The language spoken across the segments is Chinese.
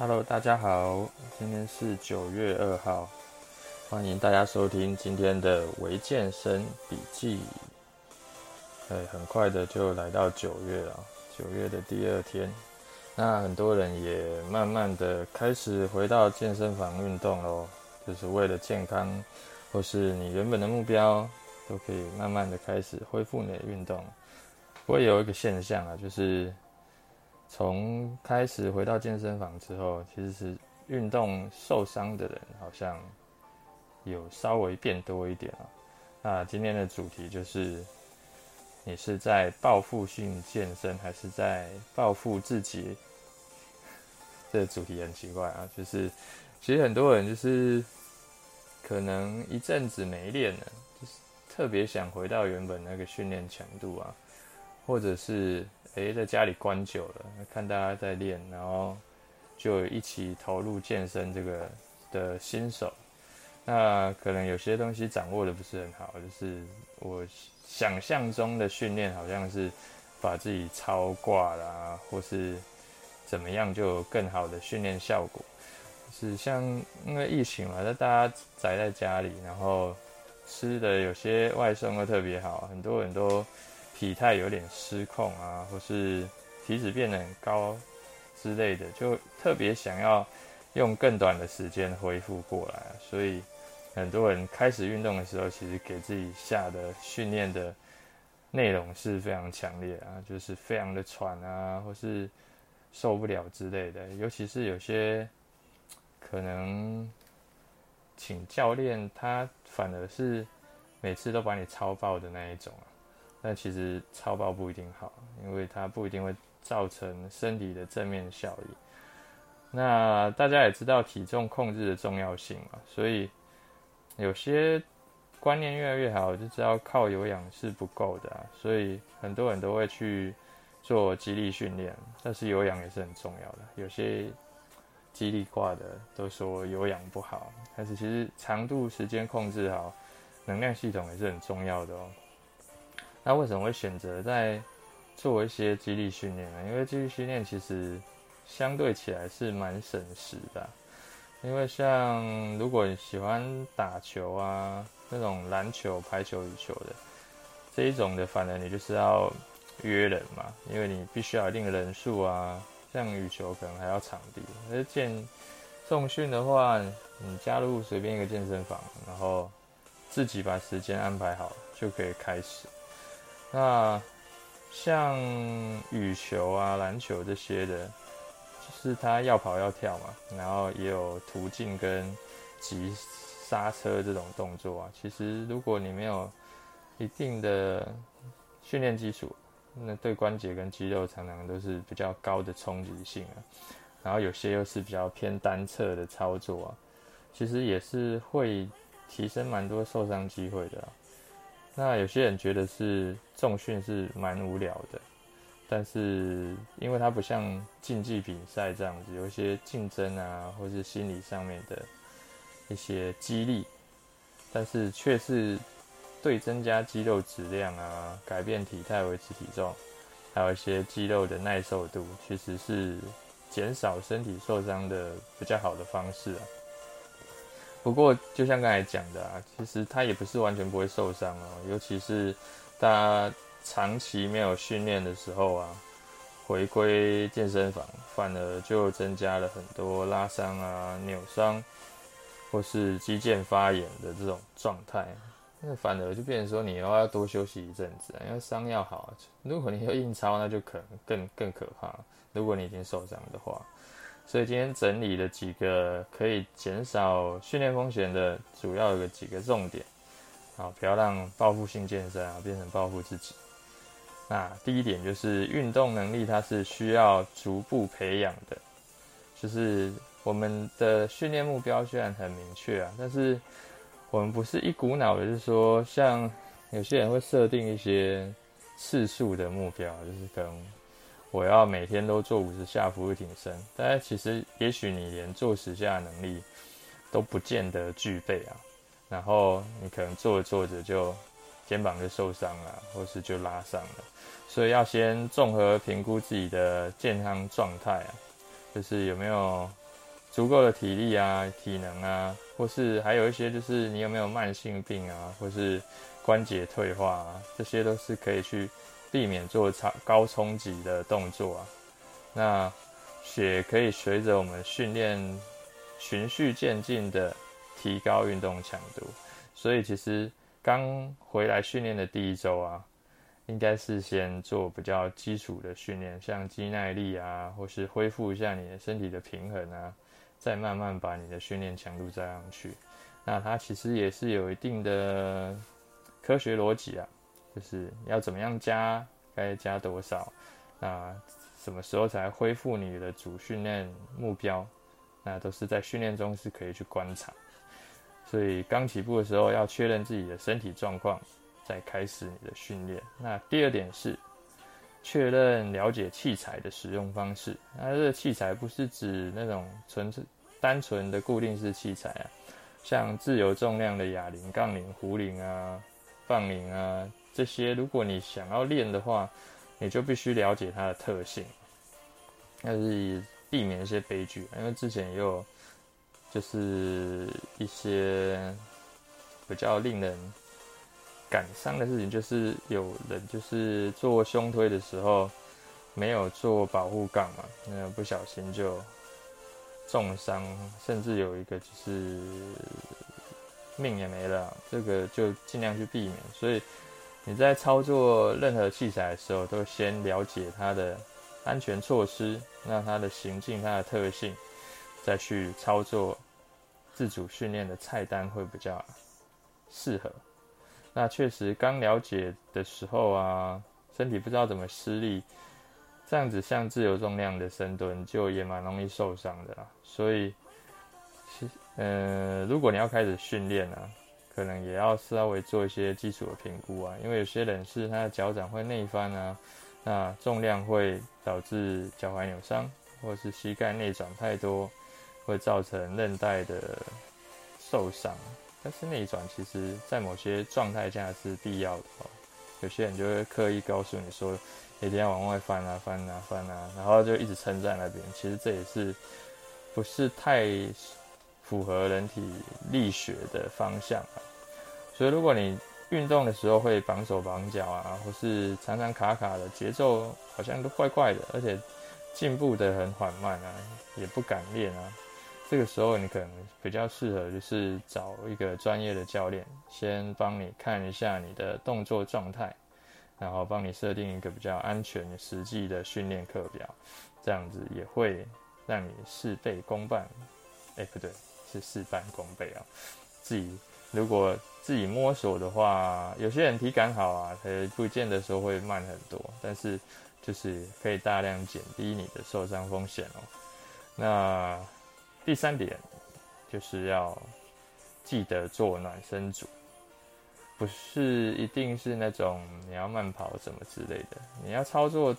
Hello，大家好，今天是九月二号，欢迎大家收听今天的微健身笔记。哎，很快的就来到九月了，九月的第二天，那很多人也慢慢的开始回到健身房运动喽，就是为了健康，或是你原本的目标，都可以慢慢的开始恢复你的运动。不过有一个现象啊，就是。从开始回到健身房之后，其实是运动受伤的人好像有稍微变多一点啊。那今天的主题就是，你是在报复性健身，还是在报复自己？这主题很奇怪啊，就是其实很多人就是可能一阵子没练了，就是特别想回到原本那个训练强度啊，或者是。诶，在家里关久了，看大家在练，然后就一起投入健身这个的新手，那可能有些东西掌握的不是很好，就是我想象中的训练好像是把自己超挂啦，或是怎么样就有更好的训练效果。是像因为疫情嘛，那大家宅在家里，然后吃的有些外送会特别好，很多人都。体态有点失控啊，或是体脂变得很高之类的，就特别想要用更短的时间恢复过来，所以很多人开始运动的时候，其实给自己下的训练的内容是非常强烈啊，就是非常的喘啊，或是受不了之类的。尤其是有些可能请教练，他反而是每次都把你超爆的那一种啊。但其实超爆不一定好，因为它不一定会造成身体的正面效益。那大家也知道体重控制的重要性嘛，所以有些观念越来越好，就知道靠有氧是不够的，所以很多人都会去做肌力训练，但是有氧也是很重要的。有些肌力挂的都说有氧不好，但是其实长度时间控制好，能量系统也是很重要的哦。那为什么会选择在做一些肌力训练呢？因为肌力训练其实相对起来是蛮省时的。因为像如果你喜欢打球啊，那种篮球、排球、羽球的这一种的，反而你就是要约人嘛，因为你必须要一定的人数啊。像羽球可能还要场地，而健重训的话，你加入随便一个健身房，然后自己把时间安排好，就可以开始。那像羽球啊、篮球这些的，就是他要跑要跳嘛，然后也有突进跟急刹车这种动作啊。其实如果你没有一定的训练基础，那对关节跟肌肉常常都是比较高的冲击性啊。然后有些又是比较偏单侧的操作啊，其实也是会提升蛮多受伤机会的。那有些人觉得是重训是蛮无聊的，但是因为它不像竞技比赛这样子，有一些竞争啊，或是心理上面的一些激励，但是却是对增加肌肉质量啊，改变体态、维持体重，还有一些肌肉的耐受度，其实是减少身体受伤的比较好的方式啊。不过，就像刚才讲的啊，其实他也不是完全不会受伤哦。尤其是大家长期没有训练的时候啊，回归健身房，反而就增加了很多拉伤啊、扭伤，或是肌腱发炎的这种状态。那反而就变成说，你要要多休息一阵子，因为伤要好。如果你要硬操，那就可能更更可怕。如果你已经受伤的话。所以今天整理了几个可以减少训练风险的主要的几个重点，好，不要让报复性健身啊变成报复自己。那第一点就是运动能力，它是需要逐步培养的。就是我们的训练目标虽然很明确啊，但是我们不是一股脑的，就是说像有些人会设定一些次数的目标，就是可能。我要每天都做五十下俯卧挺身，但其实也许你连做十下的能力都不见得具备啊。然后你可能做着做着就肩膀就受伤了，或是就拉伤了。所以要先综合评估自己的健康状态啊，就是有没有足够的体力啊、体能啊，或是还有一些就是你有没有慢性病啊，或是关节退化啊，这些都是可以去避免做超高冲击的动作啊。那血可以随着我们训练循序渐进的提高运动强度，所以其实刚回来训练的第一周啊。应该是先做比较基础的训练，像肌耐力啊，或是恢复一下你的身体的平衡啊，再慢慢把你的训练强度加上去。那它其实也是有一定的科学逻辑啊，就是要怎么样加，该加多少，那什么时候才恢复你的主训练目标，那都是在训练中是可以去观察。所以刚起步的时候要确认自己的身体状况。再开始你的训练。那第二点是确认了解器材的使用方式。那这个器材不是指那种纯粹单纯的固定式器材啊，像自由重量的哑铃、杠铃、壶铃啊、棒铃啊这些。如果你想要练的话，你就必须了解它的特性，那是避免一些悲剧。因为之前也有就是一些比较令人。感伤的事情就是有人就是做胸推的时候没有做保护杠嘛，那不小心就重伤，甚至有一个就是命也没了，这个就尽量去避免。所以你在操作任何器材的时候，都先了解它的安全措施，那它的行进、它的特性，再去操作自主训练的菜单会比较适合。那确实，刚了解的时候啊，身体不知道怎么施力，这样子像自由重量的深蹲就也蛮容易受伤的啦。所以，呃，如果你要开始训练啊，可能也要稍微做一些基础的评估啊，因为有些人是他的脚掌会内翻啊，那重量会导致脚踝扭伤，或是膝盖内转太多，会造成韧带的受伤。但是内转其实，在某些状态下是必要的哦。有些人就会刻意告诉你说，一定要往外翻啊、翻啊、翻啊，然后就一直撑在那边。其实这也是不是太符合人体力学的方向啊。所以，如果你运动的时候会绑手绑脚啊，或是常常卡卡的，节奏好像都怪怪的，而且进步得很缓慢啊，也不敢练啊。这个时候，你可能比较适合就是找一个专业的教练，先帮你看一下你的动作状态，然后帮你设定一个比较安全、实际的训练课表，这样子也会让你事倍功半。哎，不对，是事半功倍啊！自己如果自己摸索的话，有些人体感好啊，他不见得说会慢很多，但是就是可以大量减低你的受伤风险哦。那。第三点就是要记得做暖身组，不是一定是那种你要慢跑什么之类的。你要操作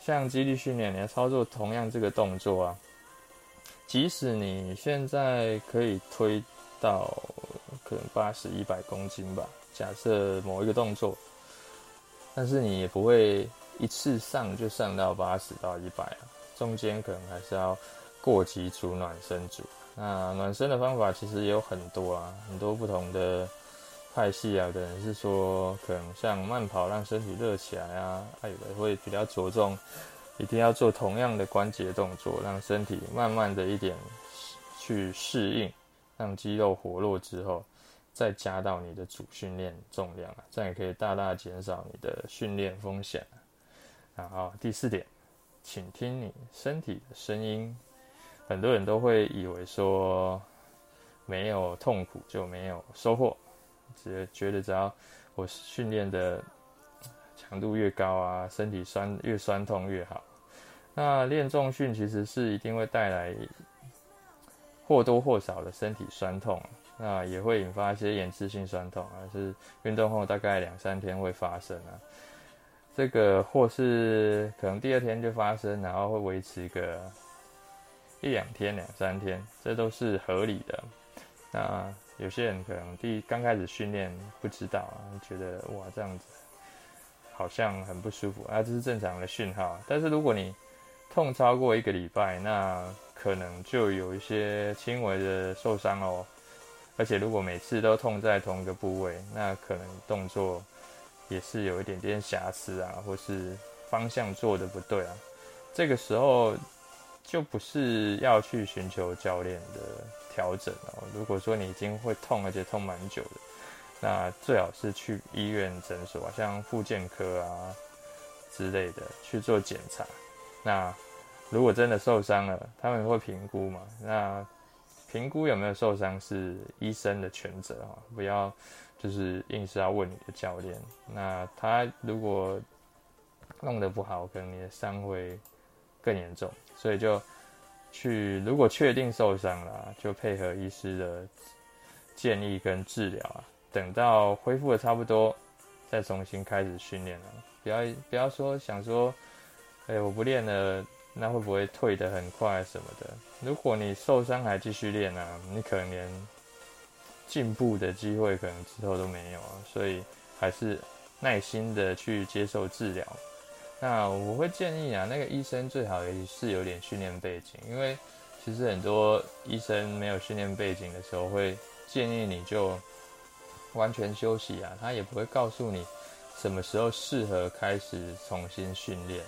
像肌力训练，你要操作同样这个动作啊，即使你现在可以推到可能八十一百公斤吧，假设某一个动作，但是你也不会一次上就上到八十到一百啊，中间可能还是要。过几组暖身组，那暖身的方法其实也有很多啊，很多不同的派系啊。可能是说，可能像慢跑让身体热起来啊，还有的会比较着重，一定要做同样的关节动作，让身体慢慢的一点去适应，让肌肉活络之后，再加到你的主训练重量啊，这样也可以大大减少你的训练风险。然后第四点，请听你身体的声音。很多人都会以为说，没有痛苦就没有收获，只觉得只要我训练的强度越高啊，身体酸越酸痛越好。那练重训其实是一定会带来或多或少的身体酸痛，那也会引发一些延迟性酸痛啊，是运动后大概两三天会发生啊。这个或是可能第二天就发生，然后会维持一个。一两天、两三天，这都是合理的。那有些人可能第刚开始训练不知道啊，觉得哇这样子好像很不舒服啊，这是正常的讯号。但是如果你痛超过一个礼拜，那可能就有一些轻微的受伤哦。而且如果每次都痛在同一个部位，那可能动作也是有一点点瑕疵啊，或是方向做得不对啊。这个时候就不是要去寻求教练的调整哦。如果说你已经会痛，而且痛蛮久的，那最好是去医院诊所啊，像复健科啊之类的去做检查。那如果真的受伤了，他们会评估嘛？那评估有没有受伤是医生的全责哈，不要就是硬是要问你的教练。那他如果弄得不好，可能你的伤会更严重，所以就去如果确定受伤了，就配合医师的建议跟治疗啊，等到恢复的差不多，再重新开始训练了。不要不要说想说，哎，我不练了。那会不会退得很快什么的？如果你受伤还继续练啊，你可能连进步的机会可能之后都没有啊。所以还是耐心的去接受治疗。那我会建议啊，那个医生最好也是有点训练背景，因为其实很多医生没有训练背景的时候，会建议你就完全休息啊，他也不会告诉你什么时候适合开始重新训练。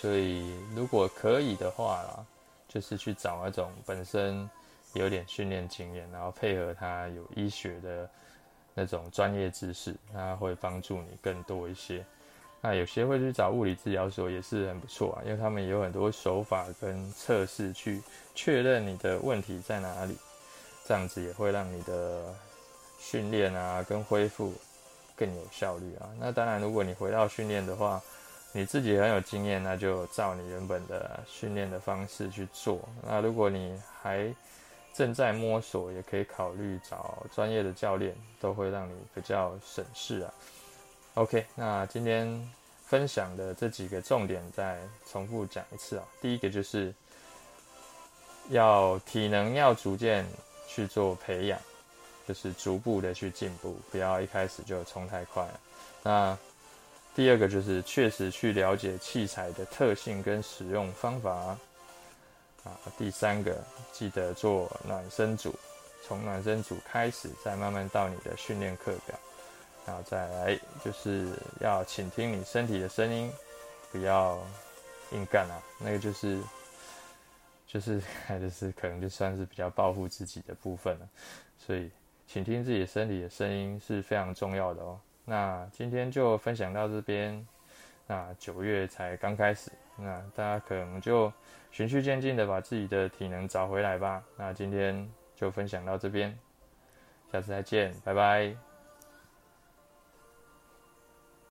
所以，如果可以的话啦，就是去找那种本身有点训练经验，然后配合他有医学的那种专业知识，他会帮助你更多一些。那有些会去找物理治疗所也是很不错啊，因为他们有很多手法跟测试去确认你的问题在哪里，这样子也会让你的训练啊跟恢复更有效率啊。那当然，如果你回到训练的话，你自己很有经验，那就照你原本的训练的方式去做。那如果你还正在摸索，也可以考虑找专业的教练，都会让你比较省事啊。OK，那今天分享的这几个重点再重复讲一次啊。第一个就是要体能要逐渐去做培养，就是逐步的去进步，不要一开始就冲太快了。那第二个就是确实去了解器材的特性跟使用方法啊。第三个记得做暖身组，从暖身组开始，再慢慢到你的训练课表。然后再来就是要倾听你身体的声音，不要硬干啊。那个就是就是 就是可能就算是比较保护自己的部分了。所以倾听自己身体的声音是非常重要的哦。那今天就分享到这边。那九月才刚开始，那大家可能就循序渐进的把自己的体能找回来吧。那今天就分享到这边，下次再见，拜拜。